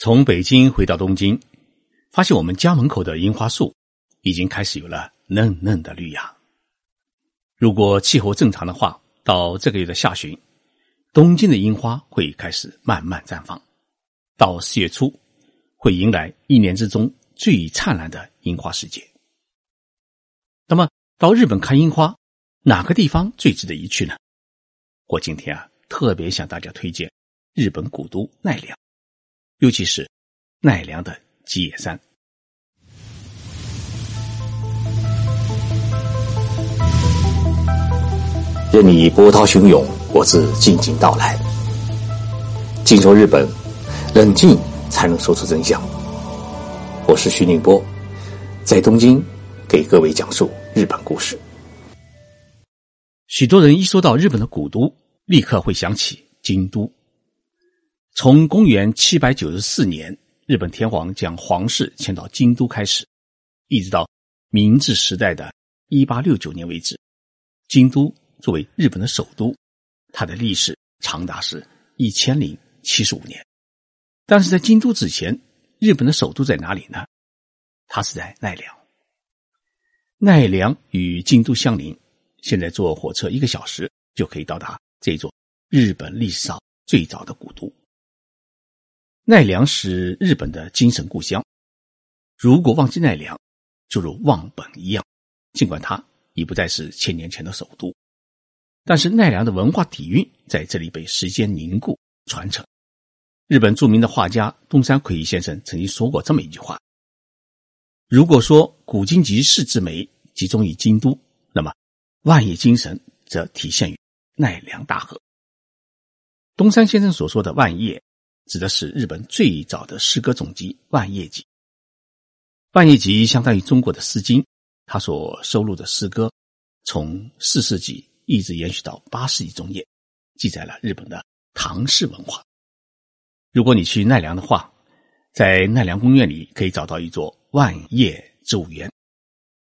从北京回到东京，发现我们家门口的樱花树已经开始有了嫩嫩的绿芽。如果气候正常的话，到这个月的下旬，东京的樱花会开始慢慢绽放。到四月初，会迎来一年之中最灿烂的樱花世界。那么，到日本看樱花，哪个地方最值得一去呢？我今天啊，特别向大家推荐日本古都奈良。尤其是奈良的吉野山，任你波涛汹涌，我自静静到来。静说日本，冷静才能说出真相。我是徐宁波，在东京给各位讲述日本故事。许多人一说到日本的古都，立刻会想起京都。从公元七百九十四年，日本天皇将皇室迁到京都开始，一直到明治时代的一八六九年为止，京都作为日本的首都，它的历史长达是一千零七十五年。但是在京都之前，日本的首都在哪里呢？它是在奈良。奈良与京都相邻，现在坐火车一个小时就可以到达这座日本历史上最早的古都。奈良是日本的精神故乡，如果忘记奈良，就如忘本一样。尽管它已不再是千年前的首都，但是奈良的文化底蕴在这里被时间凝固传承。日本著名的画家东山魁一先生曾经说过这么一句话：“如果说古今集市之美集中于京都，那么万叶精神则体现于奈良大河。”东山先生所说的万叶。指的是日本最早的诗歌总集《万叶集》。《万叶集》相当于中国的《诗经》，它所收录的诗歌从四世纪一直延续到八世纪中叶，记载了日本的唐氏文化。如果你去奈良的话，在奈良公园里可以找到一座万叶植物园。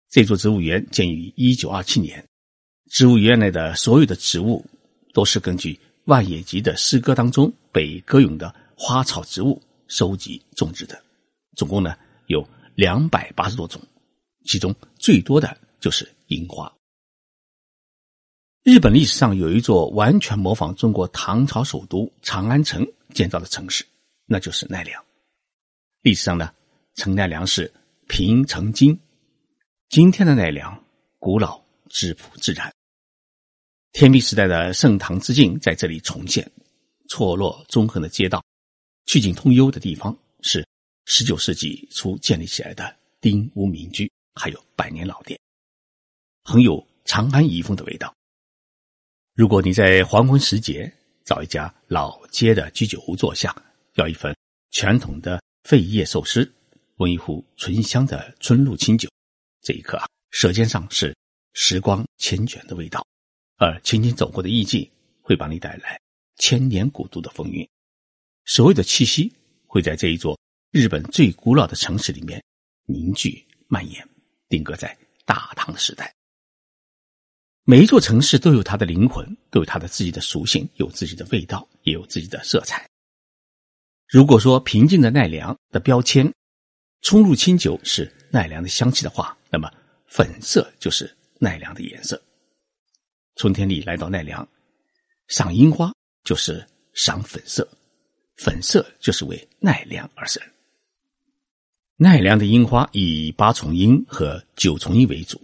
这座植物园建于一九二七年，植物园内的所有的植物都是根据《万叶集》的诗歌当中被歌咏的。花草植物收集种植的，总共呢有两百八十多种，其中最多的就是樱花。日本历史上有一座完全模仿中国唐朝首都长安城建造的城市，那就是奈良。历史上呢，称奈良是平城京。今天的奈良古老质朴自然，天明时代的盛唐之境在这里重现，错落纵横的街道。曲径通幽的地方是十九世纪初建立起来的丁屋民居，还有百年老店，很有长安遗风的味道。如果你在黄昏时节找一家老街的居酒屋坐下，要一份传统的废叶寿司，温一壶醇香的春露清酒，这一刻啊，舌尖上是时光缱绻的味道，而轻轻走过的意境会帮你带来千年古都的风韵。所有的气息会在这一座日本最古老的城市里面凝聚蔓延，定格在大唐时代。每一座城市都有它的灵魂，都有它的自己的属性，有自己的味道，也有自己的色彩。如果说平静的奈良的标签，冲入清酒是奈良的香气的话，那么粉色就是奈良的颜色。春天里来到奈良，赏樱花就是赏粉色。粉色就是为奈良而生。奈良的樱花以八重樱和九重樱为主，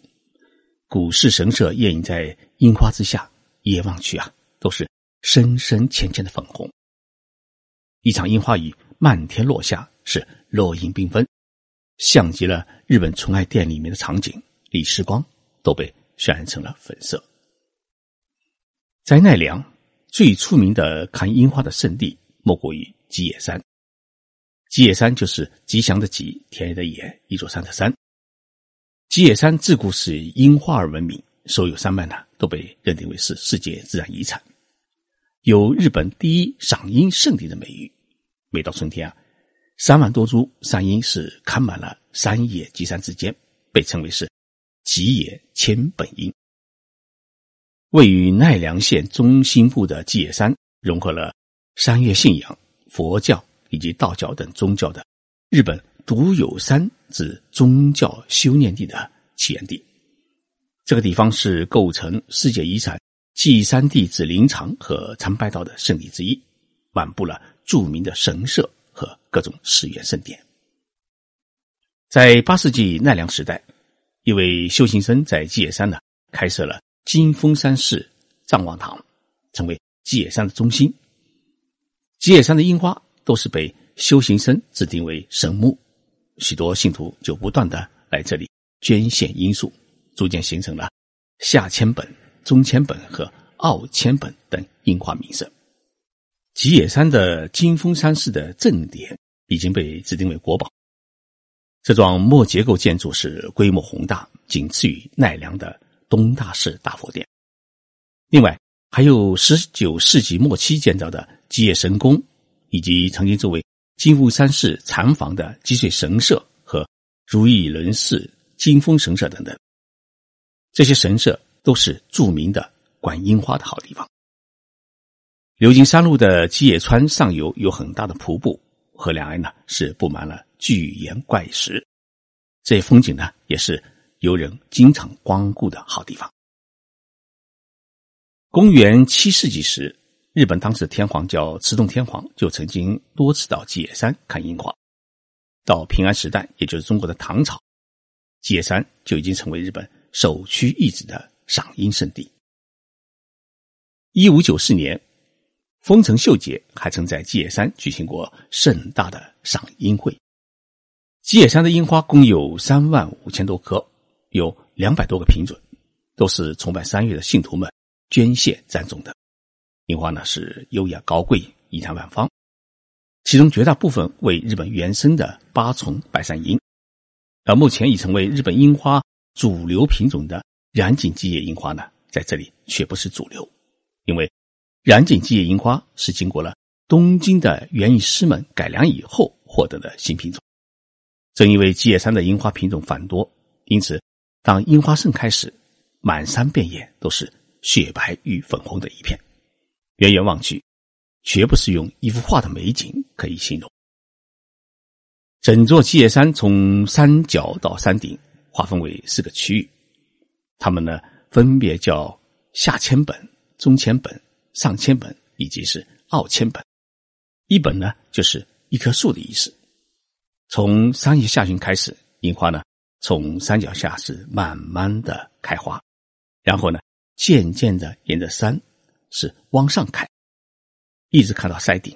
古寺神社掩映在樱花之下，一眼望去啊，都是深深浅浅的粉红。一场樱花雨漫天落下，是落英缤纷，像极了日本纯爱店里面的场景，李时光都被渲染成了粉色。在奈良最出名的看樱花的圣地。莫过于吉野山。吉野山就是吉祥的吉，田野的野，一座山的山。吉野山自古是以樱花而闻名，所有山脉呢都被认定为是世界自然遗产，有日本第一赏樱圣地的美誉。每到春天啊，三万多株山樱是开满了山野吉山之间，被称为是吉野千本樱。位于奈良县中心部的吉野山，融合了。山岳信仰、佛教、以及道教等宗教的日本独有山之宗教修炼地的起源地。这个地方是构成世界遗产祭山地之灵场和参拜道的圣地之一，满布了著名的神社和各种寺院圣殿。在八世纪奈良时代，一位修行僧在吉野山呢开设了金峰山寺藏王堂，成为基野山的中心。吉野山的樱花都是被修行僧指定为神木，许多信徒就不断的来这里捐献罂粟。逐渐形成了下千本、中千本和奥千本等樱花名胜。吉野山的金峰山寺的正殿已经被指定为国宝。这幢木结构建筑是规模宏大，仅次于奈良的东大寺大佛殿。另外，还有十九世纪末期建造的吉野神宫，以及曾经作为金峰山寺禅房的积水神社和如意轮寺金峰神社等等。这些神社都是著名的观樱花的好地方。流经山路的基野川上游有很大的瀑布，河两岸呢是布满了巨岩怪石，这些风景呢也是游人经常光顾的好地方。公元七世纪时，日本当时的天皇叫持洞天皇，就曾经多次到基野山看樱花。到平安时代，也就是中国的唐朝，基野山就已经成为日本。首屈一指的赏樱圣地。一五九四年，丰臣秀吉还曾在基野山举行过盛大的赏樱会。基野山的樱花共有三万五千多棵，有两百多个品种，都是崇拜三月的信徒们捐献栽种的。樱花呢是优雅高贵，仪态万方，其中绝大部分为日本原生的八重白山樱，而目前已成为日本樱花。主流品种的染井基野樱花呢，在这里却不是主流，因为染井基野樱花是经过了东京的园艺师们改良以后获得的新品种。正因为基野山的樱花品种繁多，因此当樱花盛开时，满山遍野都是雪白与粉红的一片，远远望去，绝不是用一幅画的美景可以形容。整座基叶山从山脚到山顶。划分为四个区域，它们呢分别叫下千本、中千本、上千本以及是奥千本。一本呢就是一棵树的意思。从三月下旬开始，樱花呢从山脚下是慢慢的开花，然后呢渐渐的沿着山是往上开，一直看到山顶。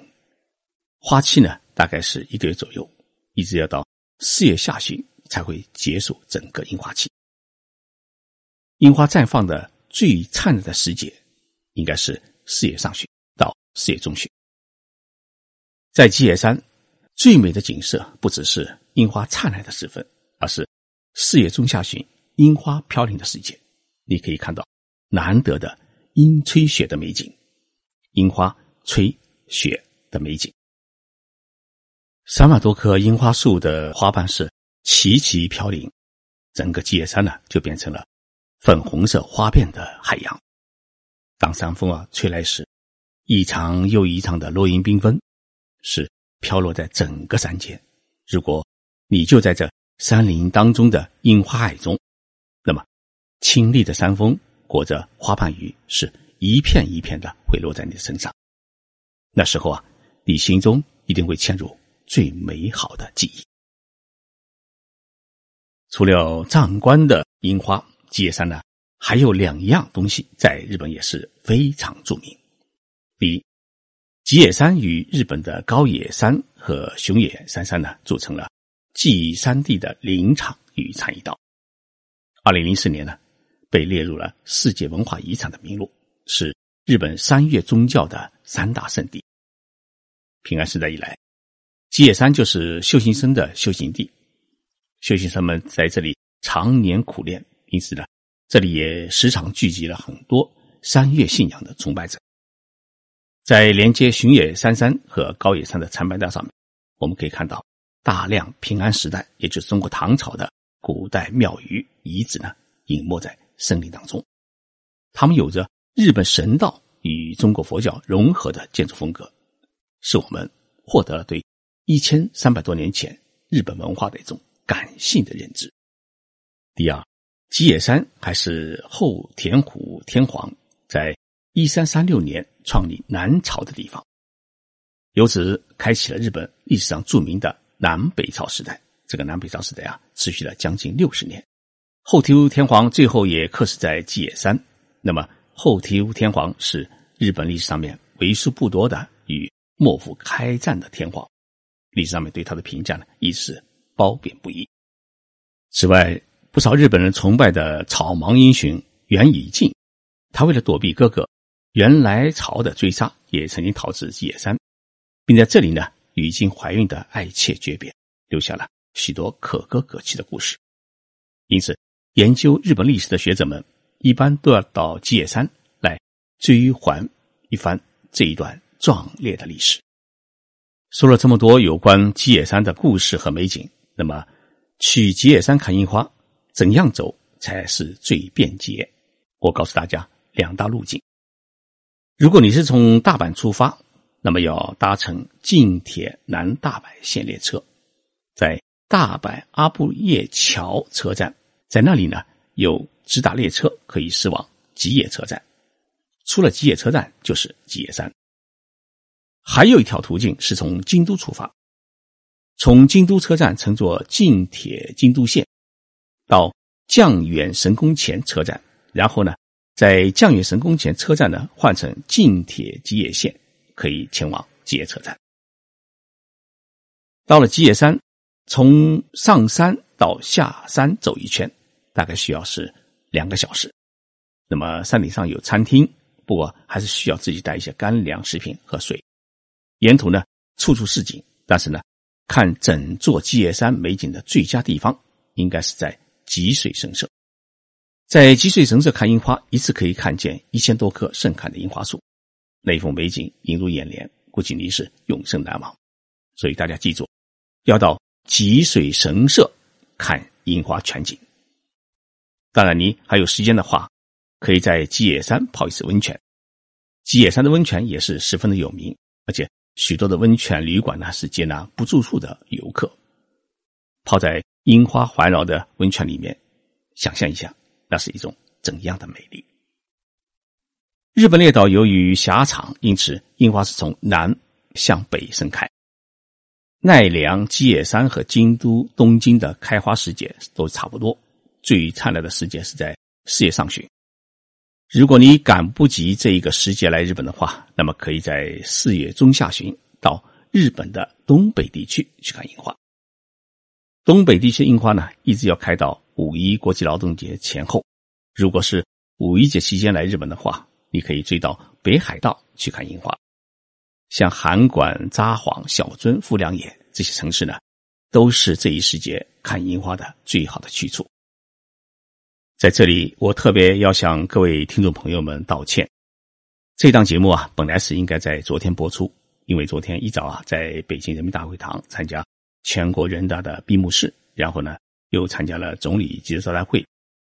花期呢大概是一个月左右，一直要到四月下旬。才会结束整个樱花期。樱花绽放的最灿烂的时节，应该是四月上旬到四月中旬。在基野山，最美的景色不只是樱花灿烂的时分，而是四月中下旬樱花飘零的时节。你可以看到难得的樱吹雪的美景，樱花吹雪的美景。三万多棵樱花树的花瓣是。齐齐飘零，整个基野山呢就变成了粉红色花变的海洋。当山风啊吹来时，一场又一场的落英缤纷，是飘落在整个山间。如果你就在这山林当中的樱花海中，那么清丽的山峰裹着花瓣雨，是一片一片的会落在你的身上。那时候啊，你心中一定会嵌入最美好的记忆。除了壮观的樱花，吉野山呢还有两样东西在日本也是非常著名。第一，吉野山与日本的高野山和熊野山山呢组成了祭山地的林场与禅意道。二零零四年呢，被列入了世界文化遗产的名录，是日本三月宗教的三大圣地。平安时代以来，吉野山就是修行僧的修行地。修行僧们在这里常年苦练，因此呢，这里也时常聚集了很多山岳信仰的崇拜者。在连接熊野三山和高野山的参拜道上面，我们可以看到大量平安时代，也就是中国唐朝的古代庙宇遗址呢，隐没在森林当中。他们有着日本神道与中国佛教融合的建筑风格，是我们获得了对一千三百多年前日本文化的一种感性的认知。第二，吉野山还是后田虎天皇在一三三六年创立南朝的地方，由此开启了日本历史上著名的南北朝时代。这个南北朝时代啊，持续了将近六十年。后醍醐天皇最后也客死在吉野山。那么，后醍醐天皇是日本历史上面为数不多的与幕府开战的天皇，历史上面对他的评价呢，亦是褒贬不一。此外，不少日本人崇拜的草莽英雄源以敬，他为了躲避哥哥源来朝的追杀，也曾经逃至吉野山，并在这里呢与已经怀孕的爱妾诀别，留下了许多可歌可泣的故事。因此，研究日本历史的学者们一般都要到吉野山来追还一番这一段壮烈的历史。说了这么多有关吉野山的故事和美景，那么去吉野山看樱花。怎样走才是最便捷？我告诉大家两大路径。如果你是从大阪出发，那么要搭乘近铁南大阪线列车，在大阪阿布叶桥车站，在那里呢有直达列车可以驶往吉野车站。出了吉野车站就是吉野山。还有一条途径是从京都出发，从京都车站乘坐近铁京都线。到降远神宫前车站，然后呢，在降远神宫前车站呢换乘近铁吉野线，可以前往吉野车站。到了吉野山，从上山到下山走一圈，大概需要是两个小时。那么山顶上有餐厅，不过还是需要自己带一些干粮、食品和水。沿途呢，处处是景，但是呢，看整座基野山美景的最佳地方，应该是在。吉水神社，在吉水神社看樱花，一次可以看见一千多棵盛开的樱花树，那一幅美景映入眼帘，估计你是永生难忘。所以大家记住，要到吉水神社看樱花全景。当然，你还有时间的话，可以在吉野山泡一次温泉。吉野山的温泉也是十分的有名，而且许多的温泉旅馆呢是接纳不住宿的游客，泡在。樱花环绕的温泉里面，想象一下，那是一种怎样的美丽？日本列岛由于狭长，因此樱花是从南向北盛开。奈良、基野山和京都、东京的开花时节都差不多，最灿烂的时节是在四月上旬。如果你赶不及这一个时节来日本的话，那么可以在四月中下旬到日本的东北地区去看樱花。东北地区樱花呢，一直要开到五一国际劳动节前后。如果是五一节期间来日本的话，你可以追到北海道去看樱花。像函馆、札幌、小樽、富良野这些城市呢，都是这一时节看樱花的最好的去处。在这里，我特别要向各位听众朋友们道歉。这档节目啊，本来是应该在昨天播出，因为昨天一早啊，在北京人民大会堂参加。全国人大的闭幕式，然后呢，又参加了总理记者招待会。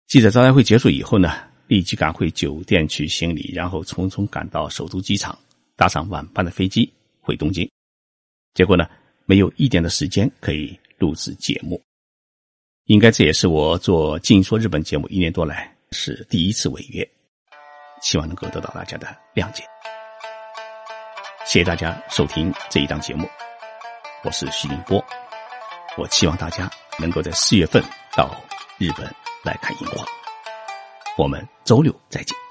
记者招待会结束以后呢，立即赶回酒店去行礼，然后匆匆赶到首都机场，搭上晚班的飞机回东京。结果呢，没有一点的时间可以录制节目。应该这也是我做《静说日本》节目一年多来是第一次违约，希望能够得到大家的谅解。谢谢大家收听这一档节目，我是徐宁波。我期望大家能够在四月份到日本来看樱花。我们周六再见。